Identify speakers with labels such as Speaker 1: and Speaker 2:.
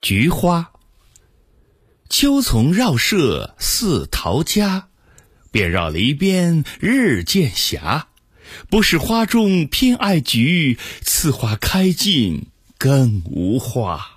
Speaker 1: 菊花。秋丛绕舍似陶家，遍绕篱边日渐斜。不是花中偏爱菊，此花开尽更无花。